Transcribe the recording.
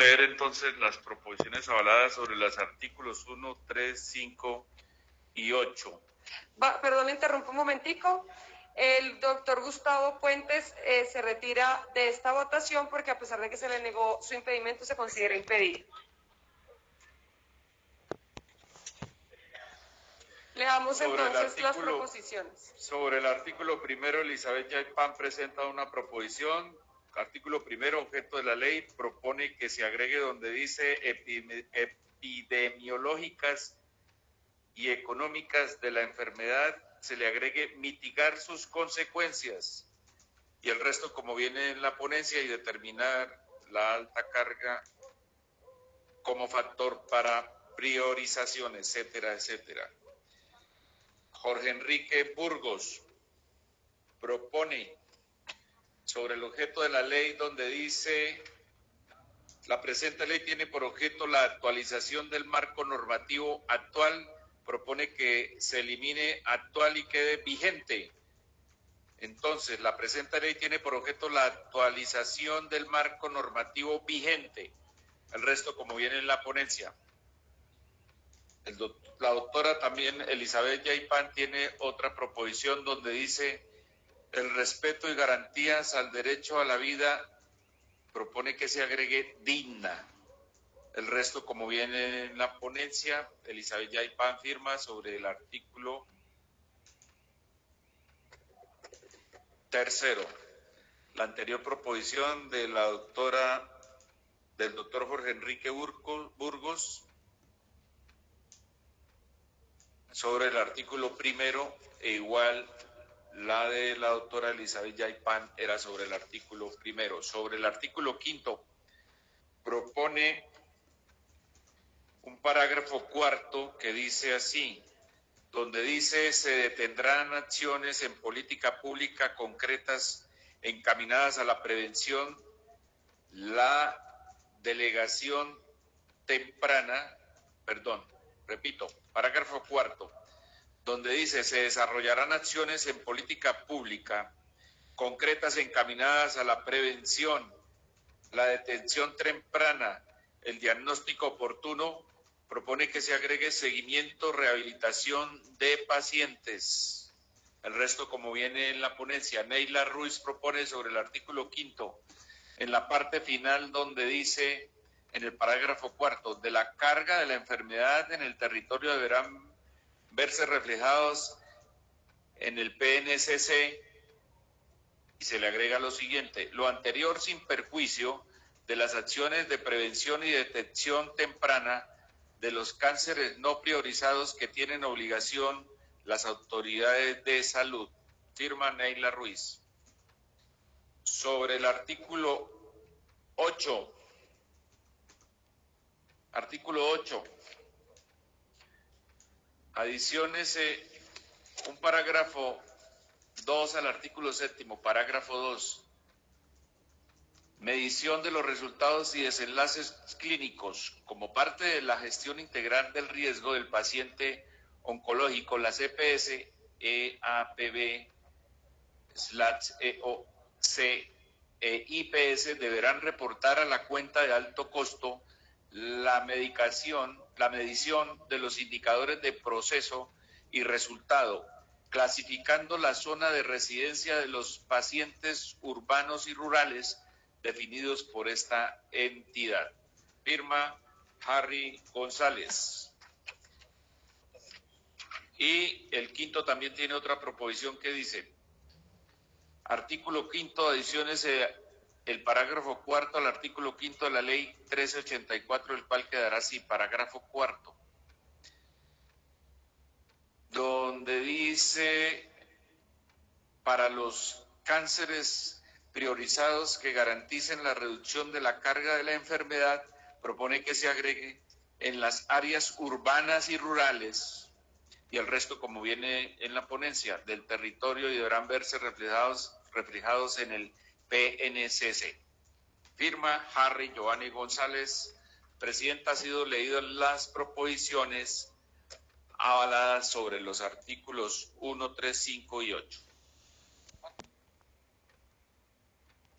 leer entonces las proposiciones avaladas sobre los artículos 1, 3, 5 y 8. perdón, interrumpo un momentico. El doctor Gustavo Puentes eh, se retira de esta votación porque a pesar de que se le negó su impedimento, se considera impedido. Leamos entonces las proposiciones. Sobre el artículo primero, Elizabeth Yaipan presenta una proposición. Artículo primero, objeto de la ley, propone que se agregue donde dice epidemiológicas y económicas de la enfermedad, se le agregue mitigar sus consecuencias y el resto como viene en la ponencia y determinar la alta carga como factor para priorización, etcétera, etcétera. Jorge Enrique Burgos propone sobre el objeto de la ley donde dice la presente ley tiene por objeto la actualización del marco normativo actual, propone que se elimine actual y quede vigente. Entonces, la presente ley tiene por objeto la actualización del marco normativo vigente. El resto, como viene en la ponencia la doctora también, Elizabeth Yaipan, tiene otra proposición donde dice el respeto y garantías al derecho a la vida, propone que se agregue digna. El resto, como viene en la ponencia, Elizabeth Yaipan firma sobre el artículo tercero. La anterior proposición de la doctora, del doctor Jorge Enrique Burgos, sobre el artículo primero, e igual la de la doctora Elizabeth Yaipan era sobre el artículo primero. Sobre el artículo quinto, propone un parágrafo cuarto que dice así, donde dice se detendrán acciones en política pública concretas encaminadas a la prevención, la delegación temprana, perdón, repito, parágrafo cuarto, donde dice se desarrollarán acciones en política pública concretas encaminadas a la prevención, la detención temprana, el diagnóstico oportuno, propone que se agregue seguimiento, rehabilitación de pacientes. El resto, como viene en la ponencia, Neila Ruiz propone sobre el artículo quinto, en la parte final donde dice en el parágrafo cuarto, de la carga de la enfermedad en el territorio deberán verse reflejados en el PNCC y se le agrega lo siguiente, lo anterior sin perjuicio de las acciones de prevención y detección temprana de los cánceres no priorizados que tienen obligación las autoridades de salud. Firma Neila Ruiz. Sobre el artículo 8 Artículo 8. Adiciones un parágrafo 2 al artículo séptimo, parágrafo 2. Medición de los resultados y desenlaces clínicos como parte de la gestión integral del riesgo del paciente oncológico, la CPS, EAPB, slash EOC e IPS deberán reportar a la cuenta de alto costo la medicación, la medición de los indicadores de proceso y resultado, clasificando la zona de residencia de los pacientes urbanos y rurales definidos por esta entidad. Firma Harry González. Y el quinto también tiene otra proposición que dice, artículo quinto, adiciones el parágrafo cuarto al artículo quinto de la ley 1384, el cual quedará así, parágrafo cuarto, donde dice para los cánceres priorizados que garanticen la reducción de la carga de la enfermedad, propone que se agregue en las áreas urbanas y rurales y el resto, como viene en la ponencia, del territorio y deberán verse reflejados, reflejados en el PNCC. Firma Harry Giovanni González. Presidenta, ha sido leído las proposiciones avaladas sobre los artículos 1, 3, 5 y 8.